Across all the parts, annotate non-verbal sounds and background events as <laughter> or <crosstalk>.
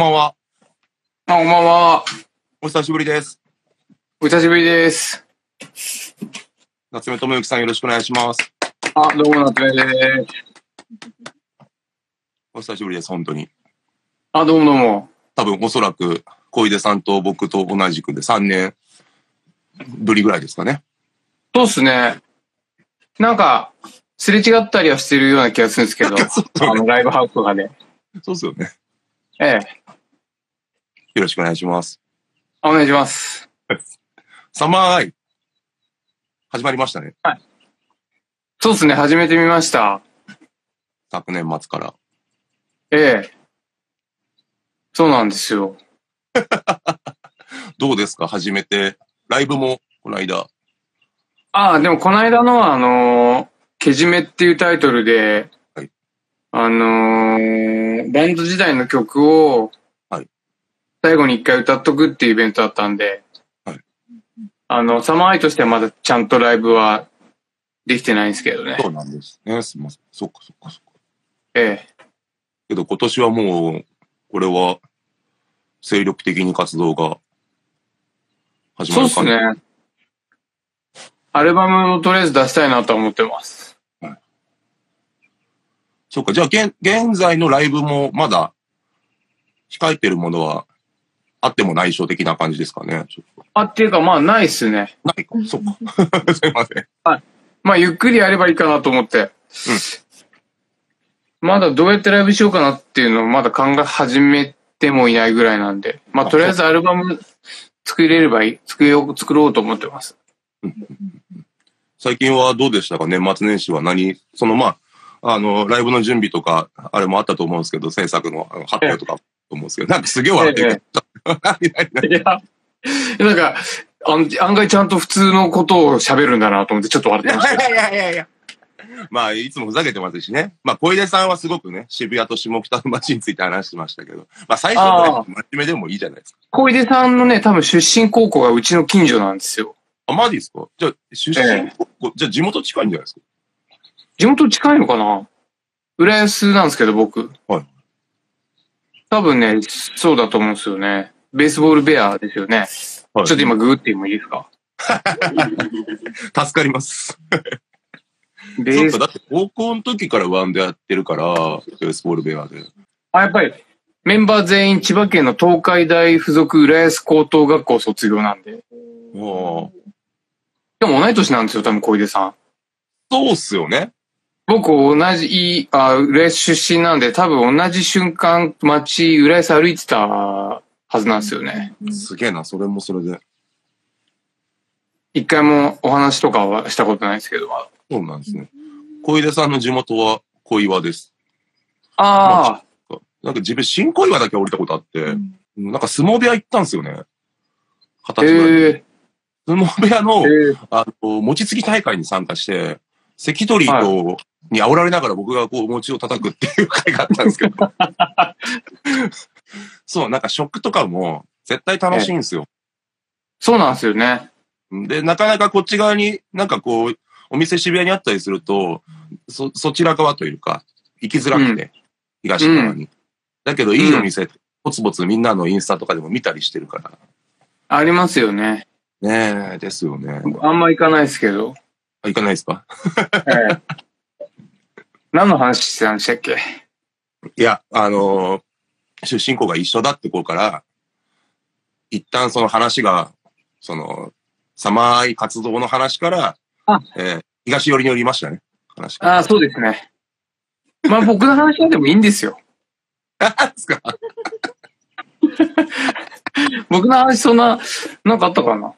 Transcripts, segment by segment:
ばんは。あ、こんばんは。お久しぶりです。お久しぶりです。夏目智之さんよろしくお願いします。あ、どうも、夏目です。お久しぶりです、本当に。あ、どうもどうも。多分おそらく小出さんと僕と同じくで3年ぶりぐらいですかね。そうっすね。なんか、すれ違ったりはしてるような気がするんですけど、<laughs> あの、ライブハウスとかで。そうですよね。ええ。よろしくお願いします。お願いします。サマーアイ。始まりましたね。そうっすね、始めてみました。昨年末から。ええ。そうなんですよ。<laughs> どうですか？始めて。ライブもこの間。ああ、でもこの間のはあのーけじめっていうタイトルで、はいあのーバンド時代の曲をはい、最後に一回歌っとくっていうイベントだったんで、はいあの、サマーアイとしてはまだちゃんとライブはできてないんですけどね。そうなんですね。すみません。そっかそっかそっか。ええ。けど今年はもう、これは精力的に活動が始まそうっる感じ。すね。アルバムをとりあえず出したいなとは思ってます。そっか、じゃあ現、現在のライブもまだ控えてるものはあっても内緒的な感じですかね。ちょっあ、っていうかまあないっすね。とないか。そっか。<laughs> すいません。まあ、ゆっくりやればいいかなと思って。まだどうやってライブしようかなっていうのをまだ考え始めてもいないぐらいなんで。まあ、とりあえずアルバム作れればいい、作よう、作ろうと思ってます。最近はどうでしたか年末年始は何？そのまあ、あの、ライブの準備とか、あれもあったと思うんですけど、制作の発表とかと思うんですけど、なんかすげえ笑ってる。何何何いや、なんか、案外ちゃんと普通のことを喋るんだなと思ってちょっと笑ってましたよ。いやいやいや。まあ、いつもふざけてますしね。まあ、小出さんはすごくね、渋谷と下北の街について話してましたけど、まあ、最初からあ真面目でもいいじゃないですか。小出さんのね、多分出身高校がうちの近所なんですよ。あ、マジですか？じゃあ、出身、えじゃあ地元近いんじゃないですか？地元近いのかな？浦安なんですけど、僕。はい。多分ね、そうだと思うんですよね。ベースボールベアですよね。はいちょっと今グーってもいいですか？<laughs> 助かります。<laughs> ベースそっか、だって高校の時からワンでやってるから、ベースボールベアで。あ、やっぱり、メンバー全員千葉県の東海大附属浦安高等学校卒業なんで。でも同い年なんですよ、多分小出さん。そうっすよね。僕同じ、あ、浦安出身なんで、多分同じ瞬間、街、浦安歩いてたはずなんですよね。すげえな、それもそれで。一回もお話とかはしたことないですけど。そうなんですね。小出さんの地元は小岩です。ああ、なんか自分、新小岩だけ降りたことあって、なんか相撲部屋行ったんですよね。二十歳ぐらいで。へえ相撲部屋の、へえあの、餅つき大会に参加して、関取と、に煽られながら僕がこう餅を叩くっていう会があったんですけど。<laughs> そう、なんか食とかも絶対楽しいんですよ。そうなんですよね。で、なかなかこっち側になんかこう、お店渋谷にあったりすると、そ、そちら側というか、行きづらくて、東側に。だけど、いいお店、ぼつぼつみんなのインスタとかでも見たりしてるから。ありますよね。ねえ、ですよね。あんま行かないですけど。あ行かないですか？ええ何の話してたんでしたっけ？いや、あのー出身校が一緒だって子から、一旦その話が、その、サマーアイ活動の話からあ、えー東寄りに寄りましたね。話が。ああ、そうですね。まあ <laughs> 僕の話はでもいいんですよ。あですか <laughs> 僕の話そんな、なんかあったかな？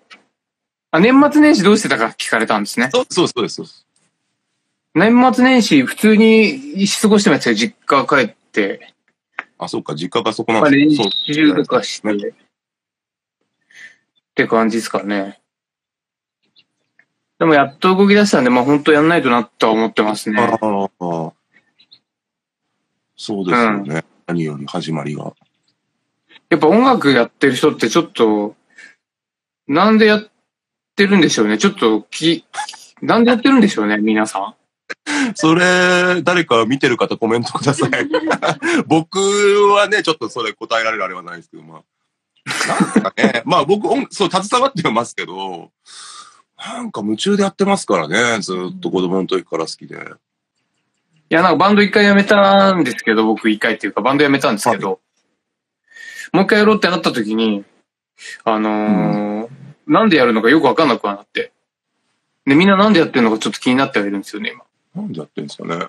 あ、年末年始どうしてたか聞かれたんですね。そうそうそうです。年末年始普通に過ごしてましたよ。実家帰って。あ、そうか、実家がそこなんですそう習とかして。って感じですかね。でもやっと動き出したんで、まあ本当やんないとなとは思ってますね。ああ、そうですよね。何より始まりが。やっぱ音楽やってる人ってちょっと、なんでやってるんでしょうね。ちょっとき、なんでやってるんでしょうね、皆さん。それ、誰か見てる方コメントください。<laughs> 僕はね、ちょっとそれ答えられるあれはないですけど、まあ。なんかね、<laughs> まあ僕、音そう、携わってますけど、なんか夢中でやってますからね、ずっと子供の時から好きで。いや、なんかバンド一回やめたんですけど、僕一回っていうかバンドやめたんですけど、もう一回やろうってなった時に、あのーなんでやるのかよくわかんなくはなって。で、みんななんでやってるのかちょっと気になってはいるんですよね、今。なんでやってんですかね。<laughs>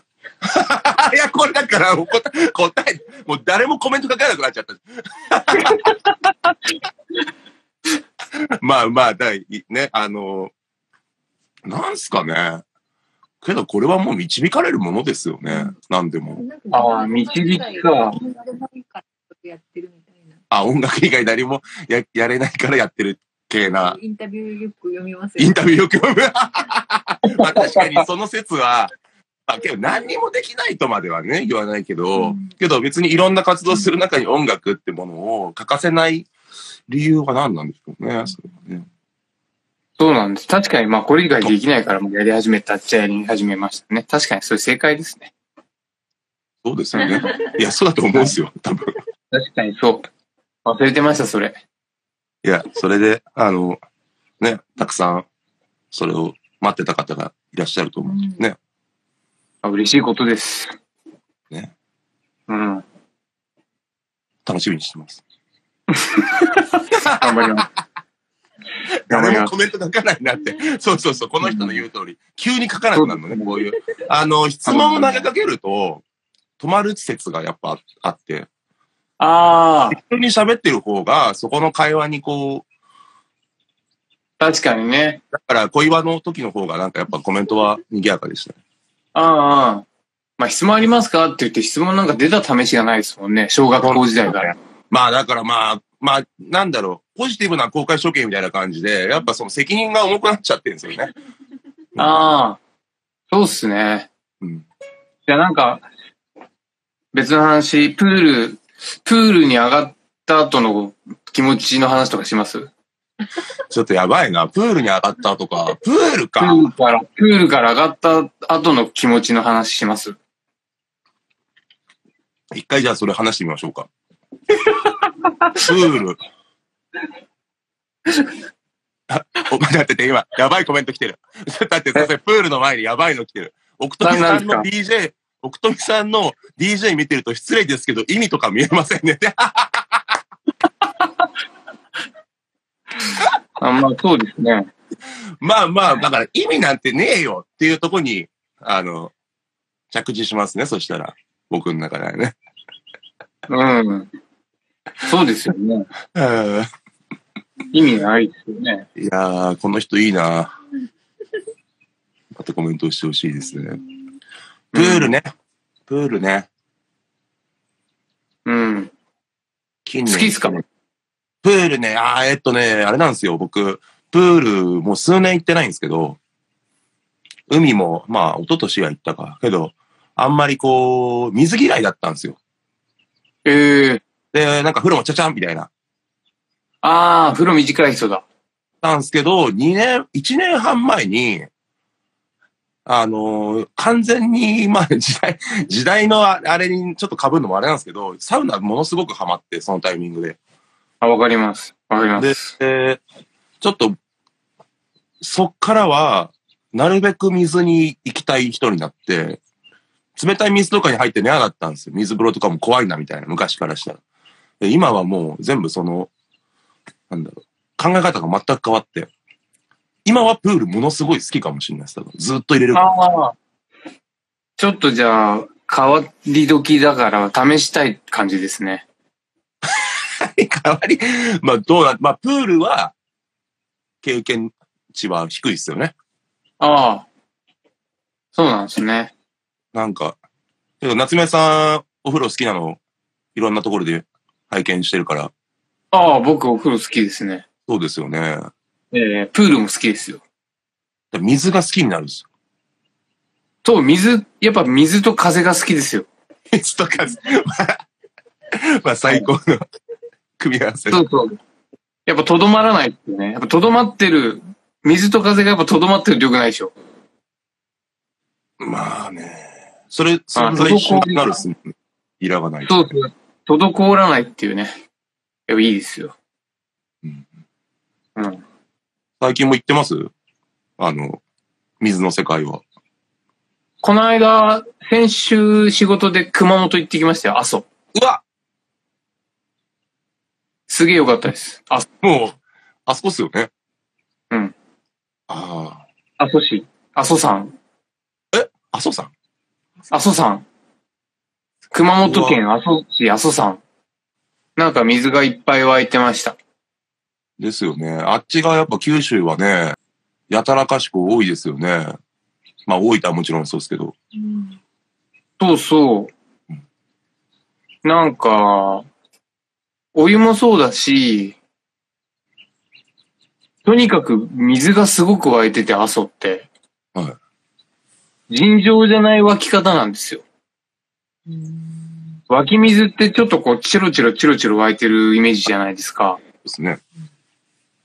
いや、これだから、答え、答え、もう誰もコメント書かなくなっちゃった。<laughs> まあまあ、だい、ね、あの、なんすかね。けどこれはもう導かれるものですよね。なんでも。ああ導きか。あ、音楽以外何もややれないからやってる系な。インタビューよく読みますインタビューよく読む。<laughs> まあ <laughs> 確かにその説は、まあけど何にもできないとまではね、言わないけど、うんけど別にいろんな活動する中に音楽ってものを欠かせない理由は何なんでしょうね。それはねそうなんです。確かに、まあこれ以外できないからもうやり始めたっちゃやり始めましたね。確かにそれ正解ですね。そうですよね。いや、そうだと思うんですよ、多分。<laughs> 確かにそう。忘れてました、それ。いや、それで、あの、ね、たくさん、それを待ってた方がいらっしゃると思う。ね。あ嬉しいことです。ね。うん。楽しみにしてます。頑張ります。頑張ります。誰もコメント書かないなって。そうそうそう、この人の言う通り。急に書かなくなるのね、こういう。あの、質問を投げかけると、止まる説がやっぱあって、ああ、適当に喋ってる方が、そこの会話にこう、確かにね。だから恋話の時の方がなんかやっぱコメントは賑やかでしたね。ああああ、まあ質問ありますかって言って質問なんか出た試しがないですもんね。小学校時代から。まあだからまあ、まあ、なんだろう、ポジティブな公開処刑みたいな感じで、やっぱその責任が重くなっちゃってるんですよね。<laughs> ああ、そうっすね。うん。いや、なんか、別の話、プール、プールに上がった後の気持ちの話とかします？ちょっとやばいな。プールに上がったとか、プールプか。ールから、プールから上がった後の気持ちの話します一回じゃあそれ話してみましょうか。プール。<laughs> あ、お待ってて、今、やばいコメント来てる。だって、プールの前にやばいの来てる。奥富さんの何 DJ、奥富さんの DJ 見てると失礼ですけど、意味とか見えませんね。<laughs> あまあ、そうですね。まあまあ、だから意味なんてねえよっていうとこに、あの、着地しますね、そしたら。僕の中ではね。うん。そうですよね。うん意味ないですよね。いやー、この人いいな。またコメントしてほしいですね。プールね。プールね。うん。近好きっすか？プールね、あーえっとね、あれなんですよ、僕、プールもう数年行ってないんですけど、海も、まあ、一昨年は行ったか。けど、あんまりこう、水嫌いだったんですよ。ええで、なんか風呂もちゃちゃんみたいな。ああ、風呂短い人だ。たんですけど、2年、1年半前に、あのー完全に、まあ、時代、<laughs> 時代のああれにちょっと被るのもあれなんですけど、サウナものすごくハマって、そのタイミングで。あ、わかります。わかりま。ですで、ちょっと、そっからは、なるべく水に行きたい人になって、冷たい水とかに入って寝やがったんですよ。水風呂とかも怖いなみたいな、昔からしたら。で今はもう全部その、なんだろう、考え方が全く変わって、今はプールものすごい好きかもしれないです。ずっと入れる。ちょっとじゃあ、変わり時だから試したい感じですね。<laughs> 変わり、まあどうな、まあプールは、経験値は低いですよね。ああ。そうなんですね。なんか、夏目さん、お風呂好きなの、いろんなところで拝見してるから、ああ、僕お風呂好きですね。そうですよね。ええプールも好きですよ。だ水が好きになるんですよ。そう、水、やっぱ水と風が好きですよ。水とか、<laughs> まあ、まあ最高の組み合わせ。そうそう。やっぱとどまらないってね。やっぱとどまってる、水と風がやっぱとどまってると良くないでしょ。まあね。それ、存在しなくなるっすね。いらがない。そうそう。滞らないっていうね。やっぱいいですよ。うんうん。最近も行ってます？あの、水の世界は。この間、先週仕事で熊本行ってきましたよ、阿蘇。うわすげえ良かったです。あもう、あそこっすよね。うん。あ阿蘇市。阿蘇山。あ。阿蘇さん阿蘇山。熊本県阿蘇市阿蘇山。なんか水がいっぱい湧いてました。ですよね。あっちがやっぱ九州はね、やたらかしく多いですよね。まあ大分はもちろんそうですけど。うんそうそう。なんか、お湯もそうだし、とにかく水がすごく湧いてて、阿蘇って。は尋常じゃない湧き方なんですよ。うん湧き水ってちょっとこう、チロチロチロチロ湧いてるイメージじゃないですか。ですね。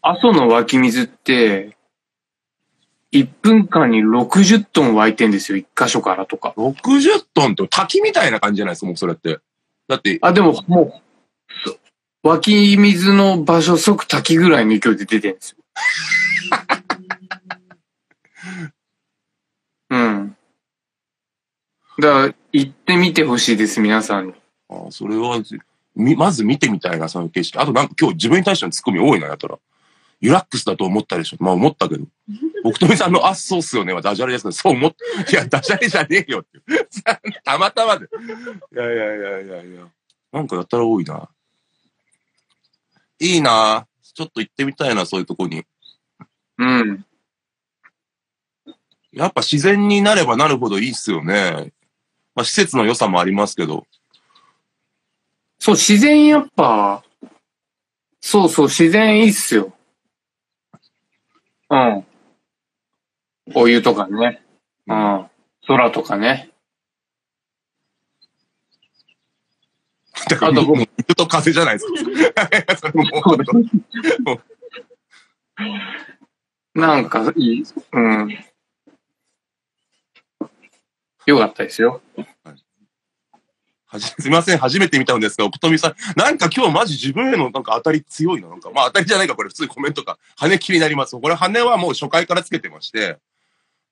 阿蘇の湧き水って、1分間に60トン湧いてんですよ、1箇所からとか。60トンって滝みたいな感じじゃないですか、もうそれって。だって、あ、でももう、そ湧き水の場所即滝ぐらいの勢いで出てるんですよ。<laughs> うん。だから、行ってみてほしいです、皆さんに。あそれは、みまず見てみたいな、その景色。あとなんか今日自分に対してのツッコミ多いな、やったら。ユラックスだと思ったでしょ。まあ思ったけど。奥富さんの、あ、そうっすよねはダジャレですけど、そう思っ、いや、ダジャレじゃねえよって。<laughs> たまたまで。いやいやいやいやいや。なんかやったら多いな。いいなちょっと行ってみたいな、そういうとこに。うん。やっぱ自然になればなるほどいいっすよね。まあ施設の良さもありますけど。そう、自然やっぱ、そうそう、自然いいっすよ。うん。お湯とかね。うん。空とかね。だからあと水と風じゃないですか。<laughs> それもうなんかいい。うん。よかったですよ。はじ <laughs> すみません、初めて見たんですが、奥富さん、なんか今日マジ自分へのなんか当たり強いな。なんか、まあ当たりじゃないか、これ普通にコメントか。羽気になります。これ羽はもう初回からつけてまして、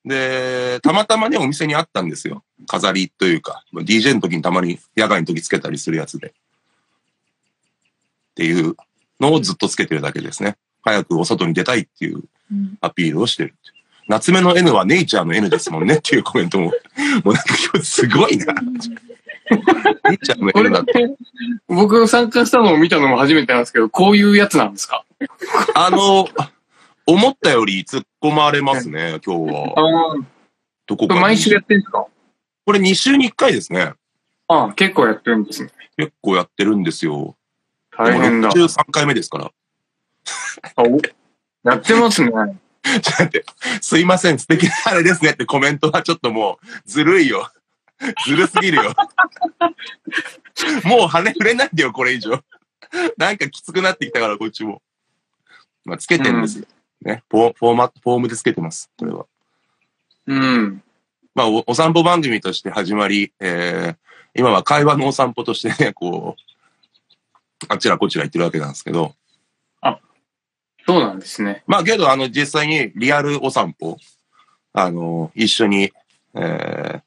で、たまたまね、お店にあったんですよ。飾りというか、DJ の時にたまに野外の時つけたりするやつで。っていうのをずっとつけてるだけですね。早くお外に出たいっていううんアピールをしてるっていう。夏目の N はネイチャーの N ですもんねっていうコメントも、もうなんか今日すごいな。ネイチャーのこれ N だって。僕が参加したのを見たのも初めてなんですけど、こういうやつなんですか？あの、思ったより突っ込まれますね、今日は。ああ、どこか毎週やってるんですか？これ2週に1回ですね。ああ、結構やってるんですね。結構やってるんですよ。大変だ。もう63回目ですから。あおやってますね。<laughs> ちょっと待って、すいません、素敵なあれですねってコメントはちょっともう、ずるいよ。<laughs> ずるすぎるよ。もう羽触れないでよ、これ以上。なんかきつくなってきたから、こっちも。まあ、つけてるんですよ。ね。フォフォーマット、フォームでつけてます、これは。うん。まあお、お散歩番組として始まり、えー、今は会話のお散歩としてね、こう、あちらこちら行ってるわけなんですけど、そうなんですね。まあけど、あの、実際にリアルお散歩、あの、一緒に、えー、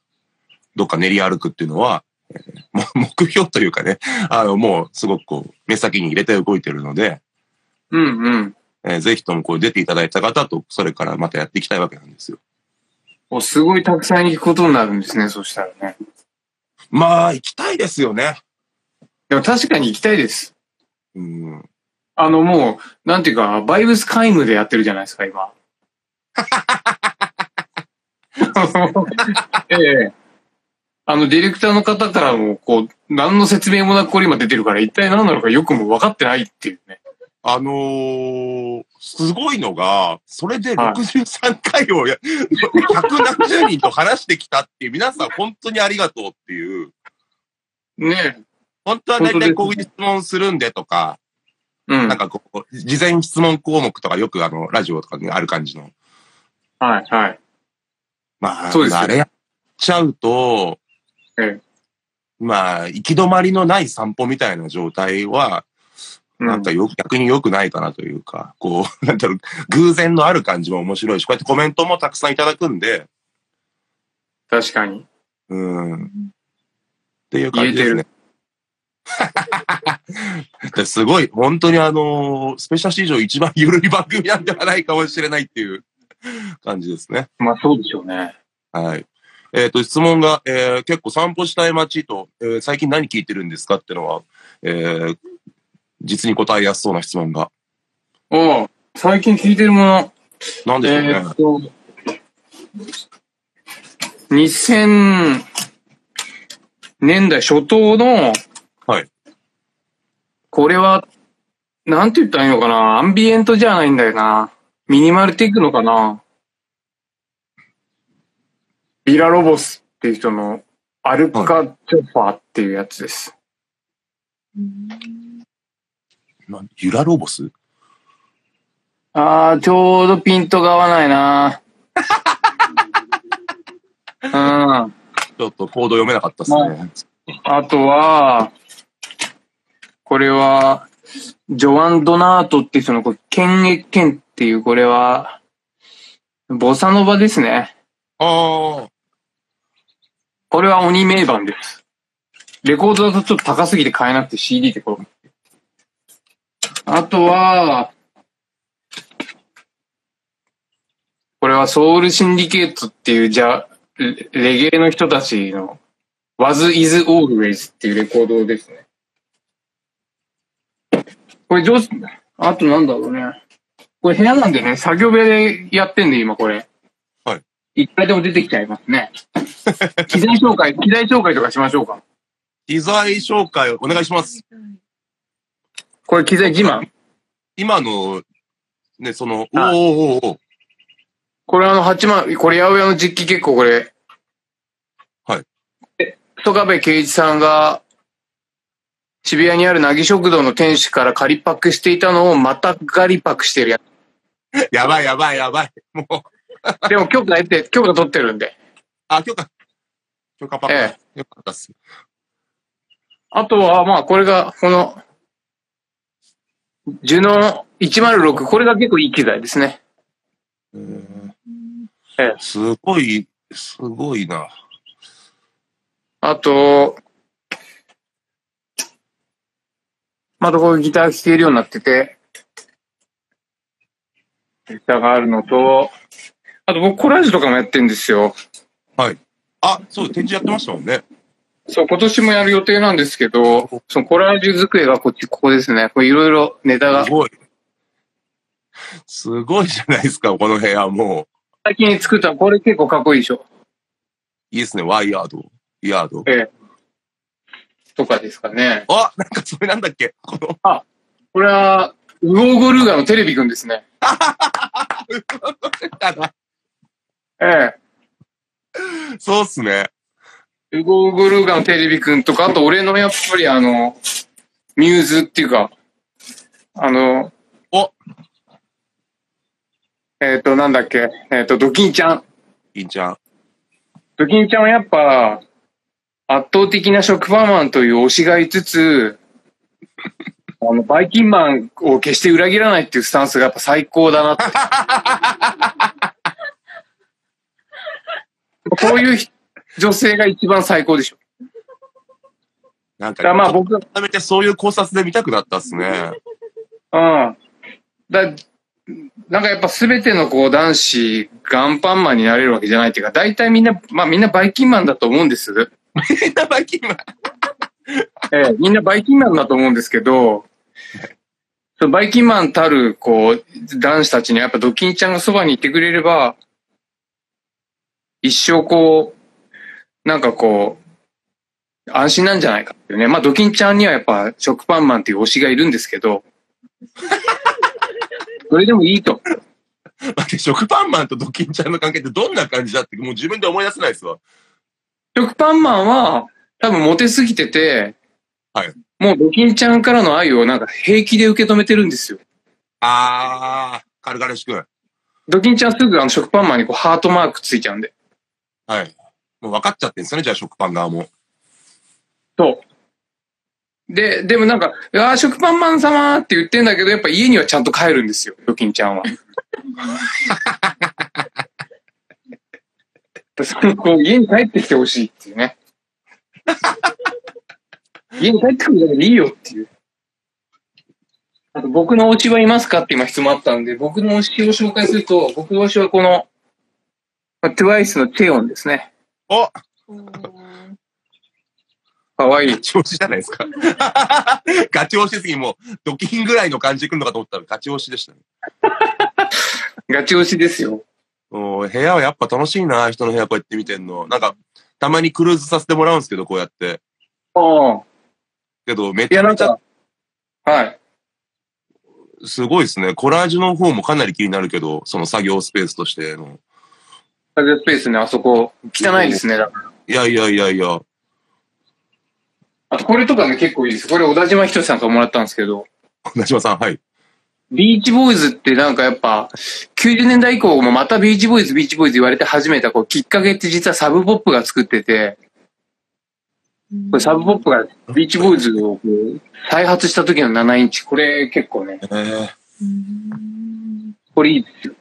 どっか練り歩くっていうのは、<laughs> 目標というかね、あの、もうすごくこう、目先に入れて動いてるので、うんうん。えーぜひともこう出ていただいた方と、それからまたやっていきたいわけなんですよ。おすごいたくさん行くことになるんですね、そしたらね。まあ、行きたいですよね。でも確かに行きたいです。うん。あのもう、なんていうか、バイブス皆無でやってるじゃないですか、今。<laughs> <laughs> ええ。あの、ディレクターの方からも、こう、何の説明もなくこれ今出てるから、一体何なのかよくも分かってないっていうね。あのー、すごいのが、それではい63回をや、<laughs> 百何十人と話してきたっていう、皆さん本当にありがとうっていう、ね本当は大体こういう質問するんでとか、うん。なんかこう、事前質問項目とかよくあの、ラジオとかにある感じの。はい、はい。まあ、そうですよあれや、ちゃうと、ええまあ、行き止まりのない散歩みたいな状態は、なんかよ、逆に良くないかなというか、こう、<laughs> なんだろう、偶然のある感じも面白いし、こうやってコメントもたくさんいただくんで、確かに。うん。っていう感じですね。<laughs> すごい、本当にあのスペシャル史上一番緩い番組なんではないかもしれないっていう感じですね。まあそうでしょうね。はい。えっ、と、質問が、えー結構散歩したい街と、えー最近何聞いてるんですかってのは、えー実に答えやすそうな質問が。おう最近聞いてるもの。なんでしょうね。えーっと、2000年代初頭の、はい。これは、なんて言ったらいいのかなアンビエントじゃないんだよな。ミニマルテイクのかなビラロボスっていう人のアルカチョファーっていうやつです。なユラロボス？あー、ちょうどピントが合わないなうん。ちょっとコード読めなかったですね。あとは、これは、ジョアン・ドナートっていう人の、これ、ケンエ・ケンっていう、これは、ボサノバですね。ああ、これは鬼名盤です。レコードだとちょっと高すぎて買えなくて CD でこれ。あとは、これはソウルシンディケートっていう、じゃ、レレゲエの人たちの Was is always っていうレコードですね。これ上手、あとなんだろうね。これ部屋なんでね、作業部屋でやってんで今これ。はい。いくらでも出てきちゃいますね。<laughs> 機材紹介、機材紹介とかしましょうか。機材紹介お願いします。これ機材自慢？今の、ね、その、おおーおーおーこれあの8万、これ八百屋の実機結構これ。はい。え曽我部圭一さんが渋谷にあるなぎ食堂の店主から仮パックしていたのをまた仮パックしてるや <laughs> やばいやばいやばい。もう、つ。でも許可得て、許可取ってるんで。あ、許可。許可パパ。えよかったっす。あとは、まあこれが、この、ジュノ106、これが結構いい機材ですね。えーええすごい、すごいな。あと、またこういうギター弾けるようになってて、ギターがあるのと、あと僕コラージュとかもやってるんですよ。あ、そう、展示やってましたもんね。そう、今年もやる予定なんですけど、そのコラージュ机がこっち、ここですね。これいろいろネタがす。ごい。すごいじゃないですか、この部屋も最近作った、これ結構かっこいいでしょ。う。いいですね、ワイヤード。ヤード。ええ。とかですかね。あ、なんかそれなんだっけこの、これは、ウゴーゴルーガのテレビくんですね。<laughs> ええ。そうっすね。ウゴーゴルーガのテレビくんとか、あと俺のやっぱりあの、ミューズっていうか、あの、おえっ、と、なんだっけ、えっ、と、ドキンちゃん。いいんちゃん。ドキンちゃんはやっぱ、圧倒的な食パンマンという推しがいつつ、<laughs> あの、バイキンマンを決して裏切らないっていうスタンスがやっぱ最高だなって。<laughs> こういうひ女性が一番最高でしょ。なんか、まあ僕、改めてそういう考察で見たくなったっすね。うん。だ、なんかやっぱ全てのこう男子、ガンパンマンになれるわけじゃないっていうか、大体みんな、まあみんなバイキンマンだと思うんです。みんなバイキンマン。ええ、みんなバイキンマンだと思うんですけど、バイキンマンたる、こう、男子たちにやっぱドキンちゃんがそばにいてくれれば、一生こう、なんかこう、安心なんじゃないかっていうね。まあドキンちゃんにはやっぱ食パンマンっていう推しがいるんですけど、<laughs> それでもいいと。待って、食パンマンとドキンちゃんの関係ってどんな感じだって、もう自分で思い出せないですわ。食パンマンは多分モテすぎてて、はいもうドキンちゃんからの愛をなんか平気で受け止めてるんですよ。あー、軽々しく。ドキンちゃんすぐあの食パンマンにこうハートマークついちゃうんで。はい。もう分かっちゃってんですよね、じゃあ食パン側も。そう。で、でもなんか、あー食パンマン様って言ってんだけど、やっぱ家にはちゃんと帰るんですよ、ヨキンちゃんは。<laughs> そのこう家に帰ってきてほしいっていうね。<laughs> 家に帰ってくるだけでいいよっていう。あと僕の推しはいますかって今質問あったんで、僕の推しを紹介すると、僕の推しはこの、まあ TWICE のテオンですね。おかわいい。調子じゃないですか。<laughs> ガチ押しすぎ、もう、ドキンぐらいの感じで来るのかと思ったらガチ押しでしたね。ガチ推しですよ。もう部屋はやっぱ楽しいな、人の部屋こうやって見てんの。なんか、たまにクルーズさせてもらうんですけど、こうやって。ああ。けど、めちゃめちゃか、はい。すごいですね。コラージュの方もかなり気になるけど、その作業スペースとしての。作業スペースね、あそこ、汚いですね。だからいやいやいやいや、あと、これとかね、結構いいです。これ、小田島仁さんからもらったんですけど、小島さん、はい。ビーチボーイズってなんかやっぱ、90年代以降もまたビーチボーイズ、ビーチボーイズ言われて始めたこうきっかけって実はサブポップが作ってて、これサブポップがビーチボーイズをこう再発した時の7インチ、これ結構ね、えこれいいですよ。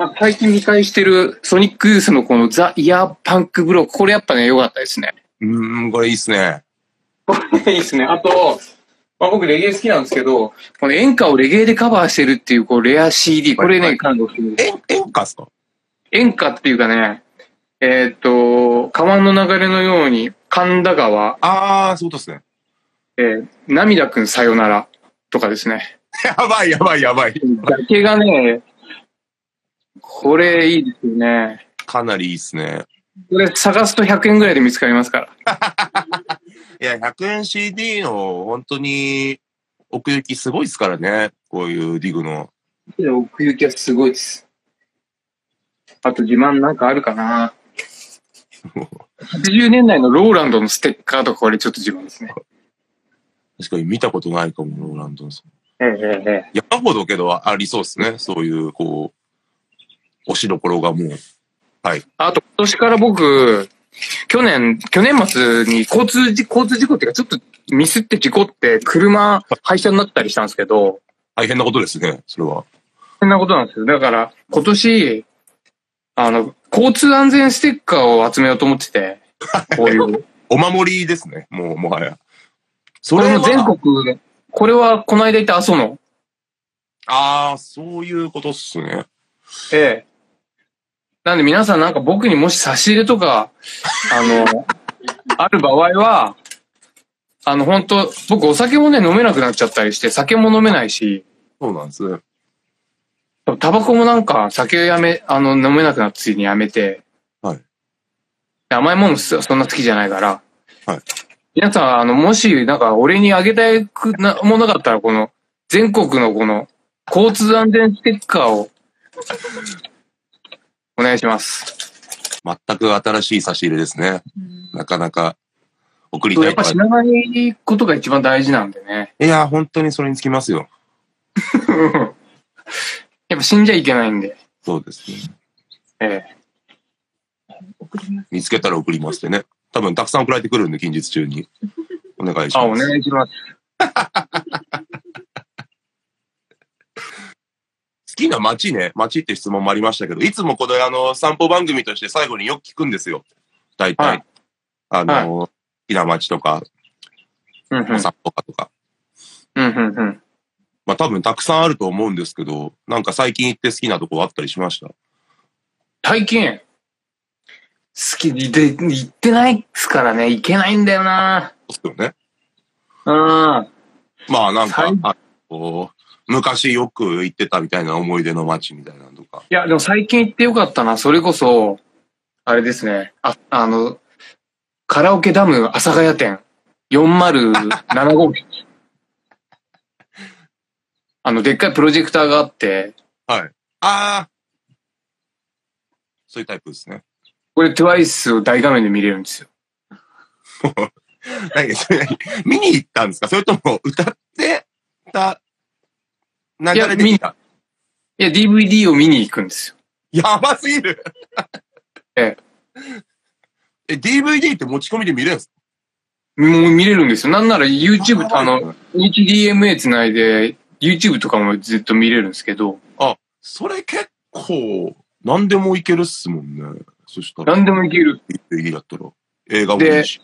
まあ、最近見返してるソニックユースのこのザ・イヤーパンクブロック、これやっぱね、良かったですね。うーん、これいいっすね。これいいですね。あと、まあ、僕レゲエ好きなんですけど、この演歌をレゲエでカバーしてるっていうこうレア CD、これね、感動する。演、演歌っすか？演歌っていうかね、えーっと、川の流れのように、神田川、あー、そうですね。えー涙くんさよならとかですね。やばいやばいやばい。だけがね、これいいですよね。かなりいいっすね。これ探すと100円ぐらいで見つかりますから。<laughs> いや、100円 CD の本当に奥行きすごいっすからね。こういうディグの。奥行きはすごいです。あと自慢なんかあるかな ?80 年代のローランドのステッカーとかこれちょっと自慢ですね。確かに見たことないかも、ローランドンさん。ええええ。山ほどけどありそうですね。そういう、こう、推しどころがもう。はい。あと今年から僕、去年、去年末に交通事、交通事故っていうかちょっとミスって事故って車廃車になったりしたんですけど、大変なことですね、それは。そんなことなんですよ。だから今年、あの、交通安全ステッカーを集めようと思ってて、こういう。<laughs> お守りですね、もう、もはや。それも全国で、これはこの間言った阿蘇の、ああ、そういうことっすね。ええ。なんで皆さんなんか僕にもし差し入れとか、あの、<laughs> ある場合は、あの本当僕お酒もね飲めなくなっちゃったりして、酒も飲めないし、そうなんですね。タバコもなんか酒やめ、あの飲めなくなったついにやめて、はい。甘いものそそんな好きじゃないから、はい。皆さん、あの、もし、なんか、俺にあげたいくなものがあったら、この、全国のこの、交通安全ステッカーを、お願いします。全く新しい差し入れですね。うんなかなか送りたいやっぱ知らないことが一番大事なんでね。いや、本当にそれにつきますよ。<laughs> やっぱ死んじゃいけないんで。そうですね。ええ。送ります。見つけたら送りますってね。多分たくさん送られてくるんで、近日中に。お願いしあ、おます。願いします。きな街ね。街って質問もありましたけど、いつもこのあの、散歩番組として最後によく聞くんですよ。大体。はいあの、好きな街とか、うんうん。お散歩かとか。うんうんうん。まあ多分たくさんあると思うんですけど、なんか最近行って好きなとこあったりしました？最近、好きで、で行ってないっすからね、行けないんだよなそうですよね。うん。まあなんかはい、あこう昔よく行ってたみたいな思い出の街みたいなのとか。いや、でも最近行ってよかったな。それこそ、あれですね。あ、あの、カラオケダム阿佐ヶ谷店407号室。<laughs> あの、でっかいプロジェクターがあって、はい。ああそういうタイプですね。これ TWICE を大画面で見れるんですよ。<laughs> 何それ何？見に行ったんですか？それとも歌ってた流れで見たいや、DVD を見に行くんですよ。やばすぎるええ、DVD って持ち込みで見れるんですもう見れるんですよ。なんなら YouTube、かあの、HDMA つないで、YouTube とかもずっと見れるんですけど、それ結構、何でもいけるっすもんね。そしたら。何でもいける。DVD だったら。映画もいいし。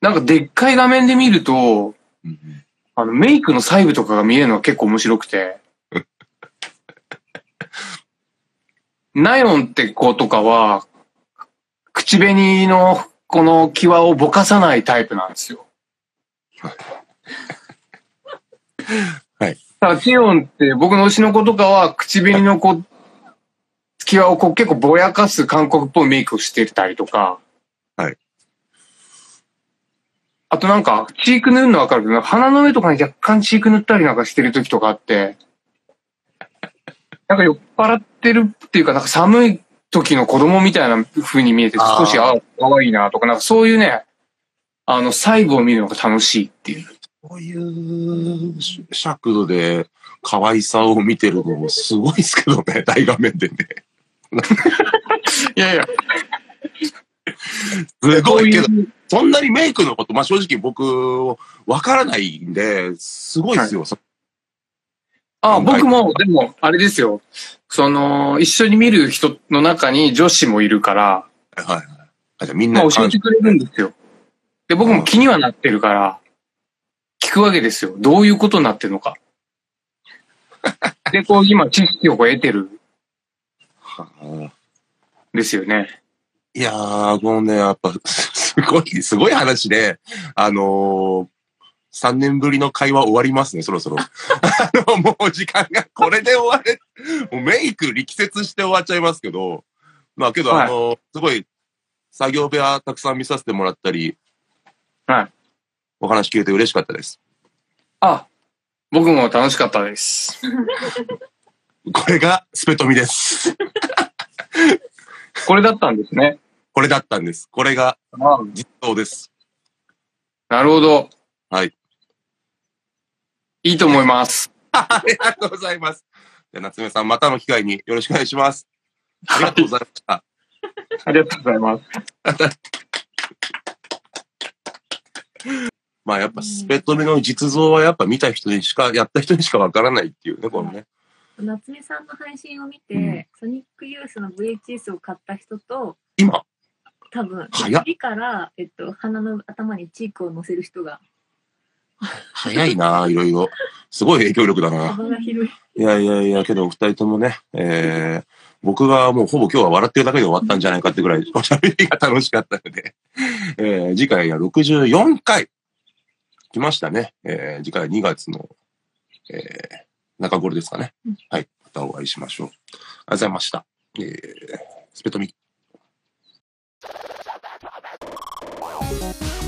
なんかでっかい画面で見ると、うんうんあの、メイクの細部とかが見えるのが結構面白くて。<laughs> ナヨンって子とかは、口紅のこの際をぼかさないタイプなんですよ。はい。ただ、ティオンって僕の推しの子とかは、口紅のこう、際をこう結構ぼやかす韓国っぽいメイクをしてたりとか。はい。あとなんか、チーク塗るのわかるけど、鼻の上とかに若干チーク塗ったりなんかしてる時とかあって、<laughs> なんか酔っ払ってるっていうか、なんか寒い時の子供みたいな風に見えて少し、ああ、可愛いなとか、なんかそういうね、あの、細部を見るのが楽しいっていう。こういう尺度で可愛さを見てるのもすごいですけどね、<laughs> 大画面でね。<laughs> いやいや、すごいけどそんなにメイクのこと、まあ正直僕、わからないんで、すごいですよ。そあ、僕も、でも、あれですよ。その、一緒に見る人の中に女子もいるから、はいはい。あじゃあみんまなあ教えてくれるんですよ。で、僕も気にはなってるから、聞くわけですよ。どういうことになってるのか。<laughs> で、こう、今、知識をこう得てるんはあですよね。いやー、このね、やっぱ、すごい、すごい話で、あのー、3年ぶりの会話終わりますね、そろそろ。あの、もう時間が、これで終われ、もうメイク力説して終わっちゃいますけど、まあけど、はいあのすごい、作業部屋たくさん見させてもらったり、はい。お話聞けて嬉しかったです。あ、僕も楽しかったです。これがスペトミです。これだったんですね。これだったんです。これがあ実装です。なるほど。はい。いいと思います。ありがとうございます。じゃあ夏目さん、またの機会によろしくお願いします。ありがとうございました。ありがとうございます。<laughs> まあやっぱスペットメの実像はやっぱ見た人にしか、やった人にしかわからないっていうね、このね。夏目さんの配信を見て、うんソニックユースの VHS を買った人と、今、多分、早っ次から、えっと、鼻の頭にチークを乗せる人が、早いな、いろいろ。すごい影響力だな。幅が広い。いやいやいや、けどお二人ともね、えー、僕がもうほぼ今日は笑ってるだけで終わったんじゃないかってぐらい、おしゃべりが楽しかったので、えー、次回は64回来ましたね。えー、次回は2月の、えー、中頃ですかねうん。はい。またお会いしましょう。ありがとうございました。えー、スペトミ。Thank you.